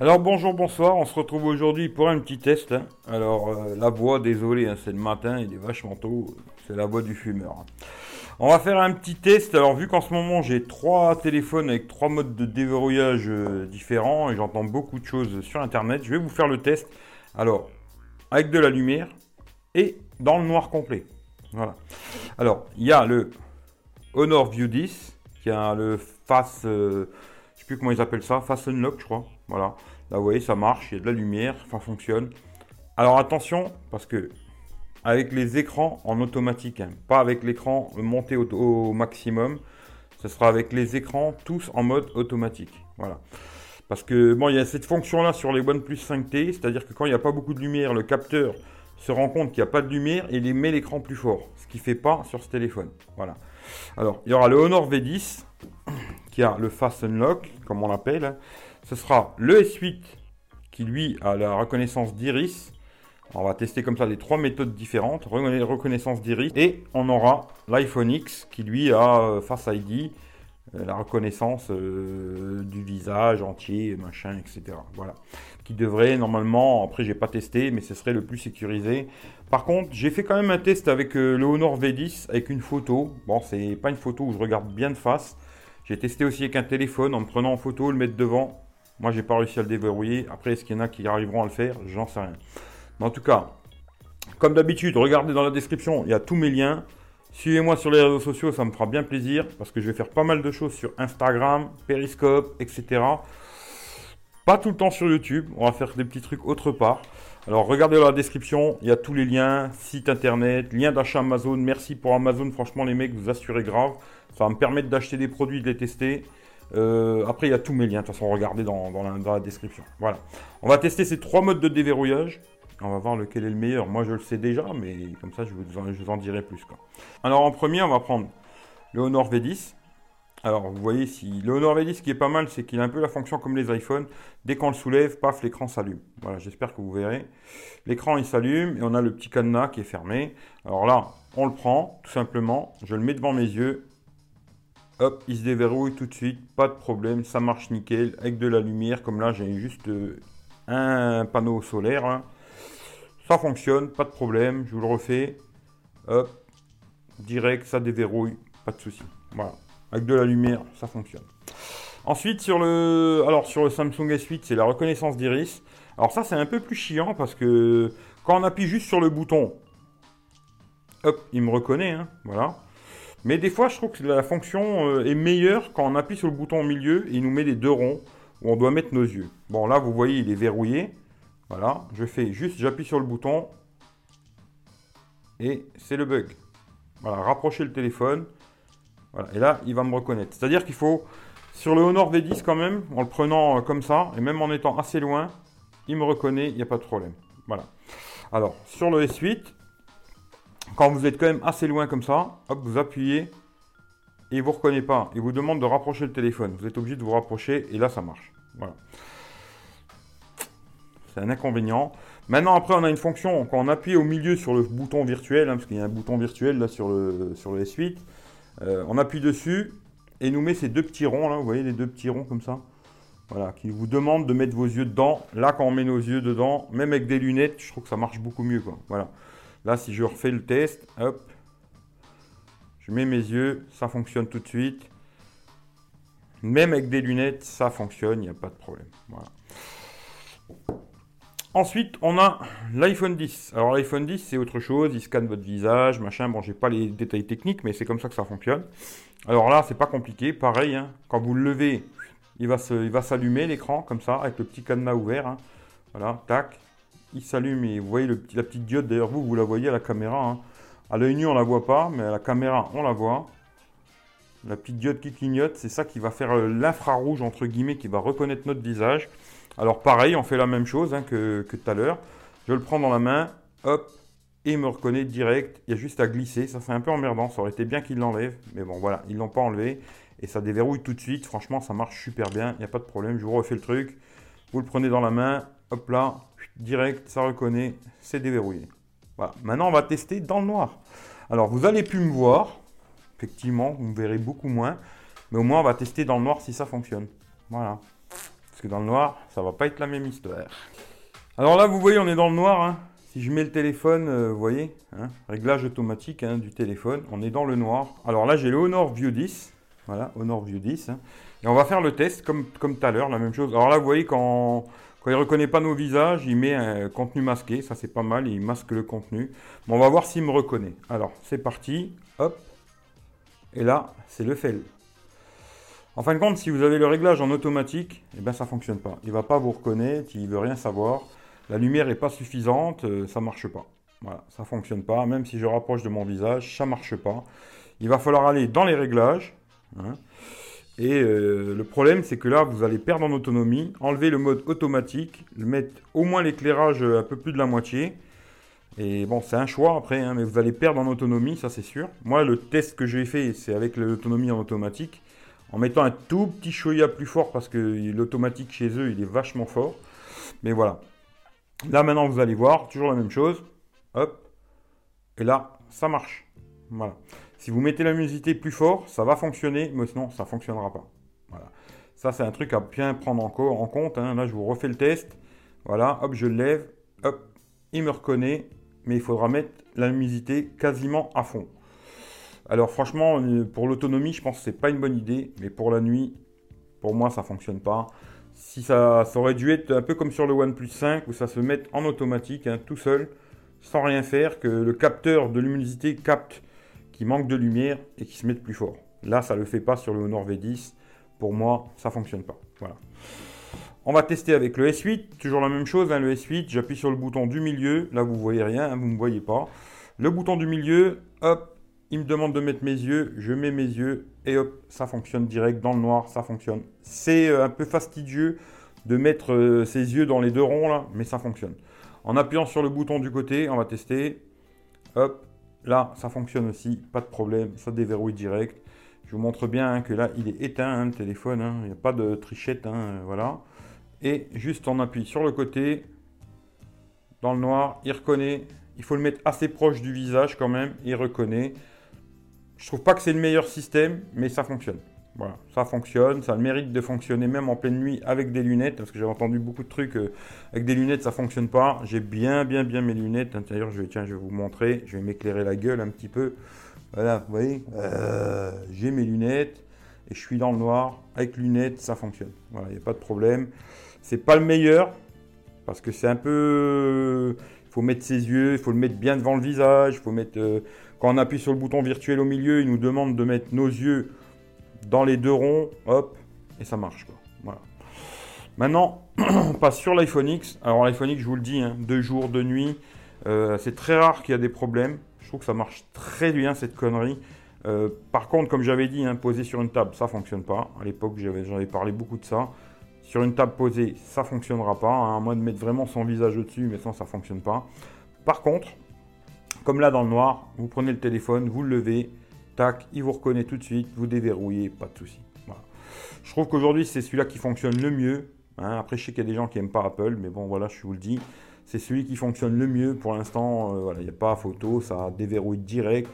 Alors bonjour, bonsoir, on se retrouve aujourd'hui pour un petit test. hein. Alors euh, la voix, désolé, hein, c'est le matin, il est vachement tôt, c'est la voix du fumeur. On va faire un petit test. Alors vu qu'en ce moment j'ai trois téléphones avec trois modes de déverrouillage euh, différents et j'entends beaucoup de choses sur internet, je vais vous faire le test. Alors avec de la lumière et dans le noir complet. Voilà. Alors il y a le Honor View 10 qui a le face, euh, je sais plus comment ils appellent ça, face unlock je crois. Voilà. Là vous voyez ça marche, il y a de la lumière, ça fonctionne. Alors attention parce que avec les écrans en automatique, hein, pas avec l'écran monté au, au maximum. Ce sera avec les écrans tous en mode automatique. Voilà. Parce que bon, il y a cette fonction-là sur les OnePlus 5T, c'est-à-dire que quand il n'y a pas beaucoup de lumière, le capteur se rend compte qu'il n'y a pas de lumière et il met l'écran plus fort, ce qui fait pas sur ce téléphone. Voilà. Alors, il y aura le Honor V10 qui a le Fast Unlock, comme on l'appelle. Ce sera le S8 qui lui a la reconnaissance d'iris. On va tester comme ça les trois méthodes différentes, Reconna- reconnaissance d'iris, et on aura l'iPhone X qui lui a euh, Face ID, euh, la reconnaissance euh, du visage entier, machin, etc. Voilà. Qui devrait normalement, après j'ai pas testé, mais ce serait le plus sécurisé. Par contre, j'ai fait quand même un test avec le Honor V10 avec une photo. Bon, c'est pas une photo où je regarde bien de face. J'ai testé aussi avec un téléphone en me prenant en photo, le mettre devant. Moi, j'ai pas réussi à le déverrouiller. Après, est-ce qu'il y en a qui arriveront à le faire? J'en sais rien. Mais en tout cas, comme d'habitude, regardez dans la description, il y a tous mes liens. Suivez-moi sur les réseaux sociaux, ça me fera bien plaisir parce que je vais faire pas mal de choses sur Instagram, Periscope, etc. Pas tout le temps sur YouTube, on va faire des petits trucs autre part. Alors regardez dans la description, il y a tous les liens, site internet, lien d'achat Amazon. Merci pour Amazon, franchement les mecs, vous assurez grave. Ça va me permettre d'acheter des produits, de les tester. Euh, après, il y a tous mes liens, de toute façon, regardez dans, dans la, description. Voilà. On va tester ces trois modes de déverrouillage. On va voir lequel est le meilleur. Moi, je le sais déjà, mais comme ça, je vous en, je vous en dirai plus. Quoi. Alors, en premier, on va prendre le Honor V10. Alors, vous voyez, si le Honor V10, ce qui est pas mal, c'est qu'il a un peu la fonction comme les iPhones. Dès qu'on le soulève, paf, l'écran s'allume. Voilà, j'espère que vous verrez. L'écran, il s'allume et on a le petit cadenas qui est fermé. Alors là, on le prend, tout simplement. Je le mets devant mes yeux. Hop, il se déverrouille tout de suite, pas de problème, ça marche nickel, avec de la lumière, comme là j'ai juste euh, un panneau solaire. hein. Ça fonctionne, pas de problème, je vous le refais. Hop, direct, ça déverrouille, pas de souci. Voilà, avec de la lumière, ça fonctionne. Ensuite, sur le, sur le Samsung S8, c'est la reconnaissance d'iris. Alors ça, c'est un peu plus chiant parce que quand on appuie juste sur le bouton, hop, il me reconnaît, hein, voilà. Mais des fois, je trouve que la fonction euh, est meilleure quand on appuie sur le bouton au milieu et il nous met les deux ronds où on doit mettre nos yeux. Bon, là, vous voyez, il est verrouillé. Voilà, je fais juste, j'appuie sur le bouton et c'est le bug. Voilà, rapprocher le téléphone. Voilà, et là, il va me reconnaître. C'est-à-dire qu'il faut, sur le Honor V10 quand même, en le prenant euh, comme ça, et même en étant assez loin, il me reconnaît, il n'y a pas de problème. Voilà. Alors, sur le S8, quand vous êtes quand même assez loin comme ça, hop, vous appuyez et il vous reconnaît pas. Il vous demande de rapprocher le téléphone. Vous êtes obligé de vous rapprocher et là ça marche. Voilà. C'est un inconvénient. Maintenant après on a une fonction quand on appuie au milieu sur le bouton virtuel, hein, parce qu'il y a un bouton virtuel là sur le, sur le S8, euh, on appuie dessus et nous met ces deux petits ronds là, vous voyez les deux petits ronds comme ça. Voilà, qui vous demande de mettre vos yeux dedans. Là quand on met nos yeux dedans, même avec des lunettes, je trouve que ça marche beaucoup mieux quoi. Voilà. Là, si je refais le test, hop, je mets mes yeux, ça fonctionne tout de suite. Même avec des lunettes, ça fonctionne, il n'y a pas de problème. Ensuite, on a l'iPhone 10. Alors l'iPhone 10, c'est autre chose, il scanne votre visage, machin. Bon, j'ai pas les détails techniques, mais c'est comme ça que ça fonctionne. Alors là, c'est pas compliqué, pareil. hein. Quand vous le levez, il va se, il va s'allumer l'écran comme ça, avec le petit cadenas ouvert. hein. Voilà, tac il s'allume et vous voyez la petite diode, d'ailleurs vous, vous la voyez à la caméra. hein. À l'œil nu on la voit pas, mais à la caméra on la voit. La petite diode qui clignote, c'est ça qui va faire euh, l'infrarouge entre guillemets, qui va reconnaître notre visage. Alors pareil, on fait la même chose hein, que, tout à l'heure. Je le prends dans la main, hop, et il me reconnaît direct. Il y a juste à glisser, ça c'est un peu emmerdant, ça aurait été bien qu'il l'enlève, mais bon voilà, ils l'ont pas enlevé. Et ça déverrouille tout de suite, franchement ça marche super bien, il n'y a pas de problème, je vous refais le truc. Vous le prenez dans la main, hop là, direct, ça reconnaît, c'est déverrouillé. Voilà. Maintenant, on va tester dans le noir. Alors, vous allez plus me voir. Effectivement, vous me verrez beaucoup moins. Mais au moins, on va tester dans le noir si ça fonctionne. Voilà. Parce que dans le noir, ça va pas être la même histoire. Alors là, vous voyez, on est dans le noir. Hein. Si je mets le téléphone, euh, vous voyez, hein, réglage automatique hein, du téléphone, on est dans le noir. Alors là, j'ai le Honor View 10. Voilà, Honor View 10. Et on va faire le test comme, comme tout à l'heure, la même chose. Alors là, vous voyez, quand, quand il ne reconnaît pas nos visages, il met un contenu masqué. Ça, c'est pas mal. Il masque le contenu. Bon, on va voir s'il me reconnaît. Alors, c'est parti. Hop. Et là, c'est le fail. En fin de compte, si vous avez le réglage en automatique, eh ben, ça ne fonctionne pas. Il ne va pas vous reconnaître, il ne veut rien savoir. La lumière n'est pas suffisante, euh, ça ne marche pas. Voilà, ça ne fonctionne pas. Même si je rapproche de mon visage, ça ne marche pas. Il va falloir aller dans les réglages. Hein. Et euh, le problème, c'est que là, vous allez perdre en autonomie, enlever le mode automatique, mettre au moins l'éclairage un peu plus de la moitié. Et bon, c'est un choix après, hein, mais vous allez perdre en autonomie, ça c'est sûr. Moi, le test que j'ai fait, c'est avec l'autonomie en automatique, en mettant un tout petit choya plus fort parce que l'automatique chez eux, il est vachement fort. Mais voilà. Là maintenant, vous allez voir, toujours la même chose. Hop. Et là, ça marche. Voilà. Si vous mettez la luminosité plus fort, ça va fonctionner, mais sinon, ça ne fonctionnera pas. Voilà. Ça, c'est un truc à bien prendre en, compte. Hein. Là, je vous refais le test. Voilà, hop, je le lève. Hop, il me reconnaît mais il faudra mettre la luminosité quasiment à fond. Alors franchement, euh, pour l'autonomie, je pense que c'est pas une bonne idée, mais pour la nuit, pour moi, ça fonctionne pas. Si ça, aurait dû être un peu comme sur le OnePlus 5 où ça se met en automatique, hein, tout seul, sans rien faire, que le capteur de luminosité capte qu'il manque de lumière et qu'il se mette plus fort. Là, ça le fait pas sur le Honor V10. Pour moi, ça fonctionne pas. Voilà. On va tester avec le S8, toujours la même chose, hein, le S8, j'appuie sur le bouton du milieu, là vous voyez rien, hein, vous ne me voyez pas. Le bouton du milieu, hop, il me demande de mettre mes yeux, je mets mes yeux et hop, ça fonctionne direct dans le noir, ça fonctionne. C'est euh, un peu fastidieux de mettre euh, ses yeux dans les deux ronds là, mais ça fonctionne. En appuyant sur le bouton du côté, on va tester. Hop, là ça fonctionne aussi, pas de problème, ça déverrouille direct. Je vous montre bien hein, que là il est éteint le téléphone, il n'y a pas de trichette, voilà et juste on appuie sur le côté, dans le noir, il reconnaît. Il faut le mettre assez proche du visage quand même, il reconnaît. Je trouve pas que c'est le meilleur système, mais ça fonctionne. Voilà, ça fonctionne, ça a le mérite de fonctionner même en pleine nuit avec des lunettes, parce que j'ai entendu beaucoup de trucs euh, avec des lunettes, ça fonctionne pas. J'ai bien, bien, bien mes lunettes. D'ailleurs, je vais, tiens, je vais vous montrer, je vais m'éclairer la gueule un petit peu. Voilà, vous voyez, euh, j'ai mes lunettes et je suis dans le noir avec lunettes, ça fonctionne. Voilà, il n'y a pas de problème. C'est pas le meilleur parce que c'est un peu. Il faut mettre ses yeux, il faut le mettre bien devant le visage. faut mettre. Euh, quand on appuie sur le bouton virtuel au milieu, il nous demande de mettre nos yeux dans les deux ronds. Hop, et ça marche. Voilà. Maintenant, on passe sur l'iPhone X. Alors l'iPhone X, je vous le dis, hein, deux jours, deux nuits. Euh, c'est très rare qu'il y a des problèmes. Je trouve que ça marche très bien cette connerie. Euh, par contre, comme j'avais dit, hein, poser sur une table, ça fonctionne pas. À l'époque, j'en avais parlé beaucoup de ça. Sur une table posée, ça fonctionnera pas, hein, à moins de mettre vraiment son visage au-dessus, mais ça, ça fonctionne pas. Par contre, comme là dans le noir, vous prenez le téléphone, vous le levez, il vous reconnaît tout de suite, vous déverrouillez, pas de souci. Je trouve qu'aujourd'hui, c'est celui-là qui fonctionne le mieux. Hein. Après, je sais qu'il y a des gens qui n'aiment pas Apple, mais bon, voilà, je vous le dis. C'est celui qui fonctionne le mieux pour l'instant. Euh, voilà, il n'y a pas photo, ça déverrouille direct.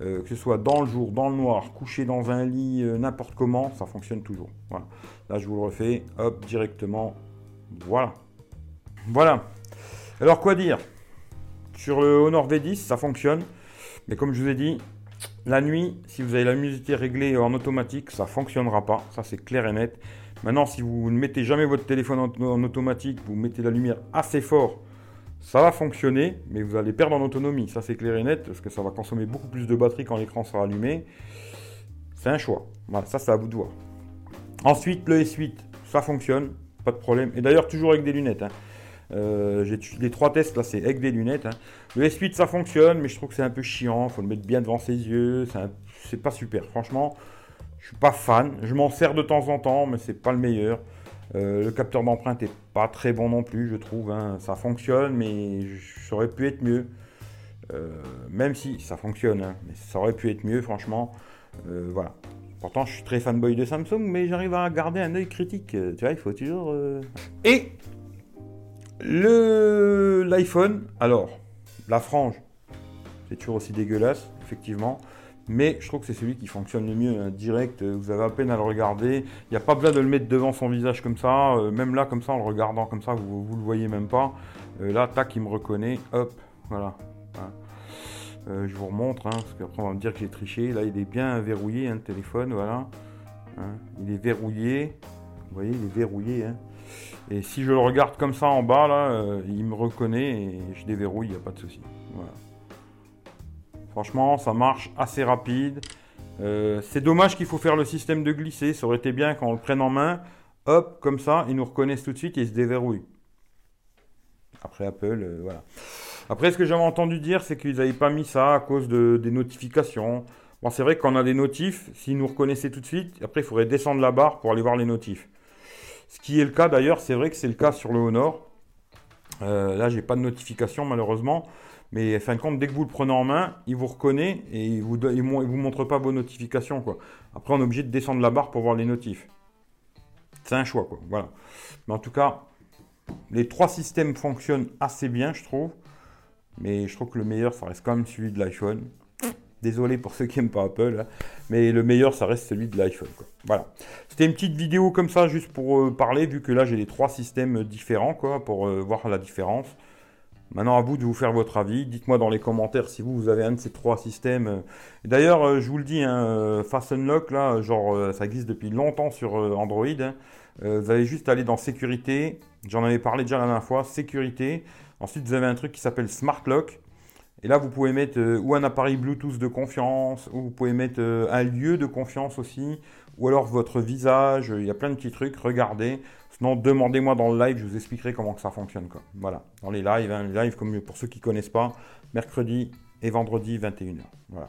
Euh, que ce soit dans le jour, dans le noir, couché dans un lit, euh, n'importe comment, ça fonctionne toujours. Voilà. Là, je vous le refais, hop, directement. Voilà. Voilà. Alors, quoi dire? Sur le Honor V10, ça fonctionne. Mais comme je vous ai dit, la nuit, si vous avez la musique réglée en automatique, ça ne fonctionnera pas. Ça, c'est clair et net. Maintenant, si vous ne mettez jamais votre téléphone en automatique, vous mettez la lumière assez fort ça va fonctionner, mais vous allez perdre en autonomie. Ça, c'est clair et net, parce que ça va consommer beaucoup plus de batterie quand l'écran sera allumé. C'est un choix. Voilà, ça, c'est à vous de voir. Ensuite, le S8, ça fonctionne, pas de problème. Et d'ailleurs, toujours avec des lunettes. Hein. Euh, les trois tests là, c'est avec des lunettes. Hein. Le S8, ça fonctionne, mais je trouve que c'est un peu chiant. Faut le mettre bien devant ses yeux. C'est pas super. Franchement, je suis pas fan. Je m'en sers de temps en temps, mais c'est pas le meilleur. Euh, le capteur d'empreinte est pas très bon non plus, je trouve. Hein. Ça fonctionne, mais ça aurait pu être mieux. Euh, même si ça fonctionne, hein, mais ça aurait pu être mieux, franchement. Voilà. Pourtant, je suis très fanboy de Samsung, mais j'arrive à garder un œil critique. Tu vois, il faut toujours. Et le l'iPhone. Alors, la frange, c'est toujours aussi dégueulasse, effectivement. mais je trouve que c'est celui qui fonctionne le mieux. Hein. Direct, euh, vous avez à peine à le regarder. Il n'y a pas besoin de le mettre devant son visage comme ça. Euh, même là, comme ça, en le regardant comme ça, vous ne le voyez même pas. Euh, là, tac, il me reconnaît. Hop, voilà. je vous remontre, hein, parce qu'après on va me dire que j'ai triché. Là, il est bien verrouillé, hein, le téléphone, voilà. Hein, il est verrouillé. Vous voyez, il est verrouillé. Et si je le regarde comme ça en bas, là, il me reconnaît et je déverrouille, il n'y a pas de souci. Franchement, ça marche assez rapide. Euh, c'est dommage qu'il faut faire le système de glisser. Ça aurait été bien quand on le prenne en main. Hop, comme ça, ils nous reconnaissent tout de suite et ils se déverrouillent. Après Apple, euh, voilà. Après, ce que j'avais entendu dire, c'est qu'ils n'avaient pas mis ça à cause de, des notifications. Bon, c'est vrai qu'on a des notifs, s'ils nous reconnaissaient tout de suite, après, il faudrait descendre la barre pour aller voir les notifs. Ce qui est le cas d'ailleurs, c'est vrai que c'est le cas sur le Honor. Euh, là, j'ai pas de notification malheureusement. Mais fin de compte, dès que vous le prenez en main, il vous reconnaît et il vous, il vous montre pas vos notifications. Quoi. Après, on est obligé de descendre la barre pour voir les notifs. C'est un choix. Quoi. Voilà. Mais en tout cas, les trois systèmes fonctionnent assez bien, je trouve. Mais je trouve que le meilleur, ça reste quand même celui de l'iPhone. Désolé pour ceux qui n'aiment pas Apple, hein. mais le meilleur, ça reste celui de l'iPhone. Voilà. C'était une petite vidéo comme ça, juste pour euh, parler, vu que là, j'ai les trois systèmes différents, quoi, pour euh, voir la différence. Maintenant, à vous de vous faire votre avis. Dites-moi dans les commentaires si vous, vous avez un de ces trois systèmes. D'ailleurs, euh, je vous le dis, hein, euh, Fast Unlock, là, genre, euh, ça existe depuis longtemps sur Android. Hein. vous allez juste aller dans Sécurité. J'en avais parlé déjà la dernière fois. Sécurité. Ensuite, vous avez un truc qui s'appelle Smart Lock. Et là, vous pouvez mettre ou un appareil Bluetooth de confiance, ou vous pouvez mettre un lieu de confiance aussi, ou alors votre visage. Il y a plein de petits trucs. Regardez. Sinon, demandez-moi dans le live, je vous expliquerai comment ça fonctionne. Quoi. Voilà, dans les lives, hein, les lives comme pour ceux qui ne connaissent pas, mercredi et vendredi 21h. Voilà.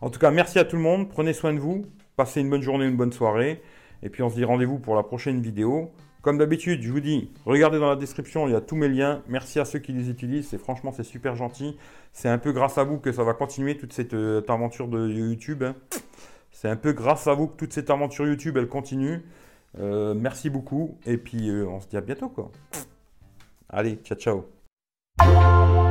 En tout cas, merci à tout le monde, prenez soin de vous, passez une bonne journée, une bonne soirée, et puis on se dit rendez-vous pour la prochaine vidéo. Comme d'habitude, je vous dis, regardez dans la description, il y a tous mes liens. Merci à ceux qui les utilisent, c'est franchement c'est super gentil. C'est un peu grâce à vous que ça va continuer toute cette, euh, aventure de YouTube. Hein. C'est un peu grâce à vous que toute cette aventure YouTube elle continue. Euh, merci beaucoup. Et puis, euh, on se dit à bientôt, quoi. Allez, ciao, ciao.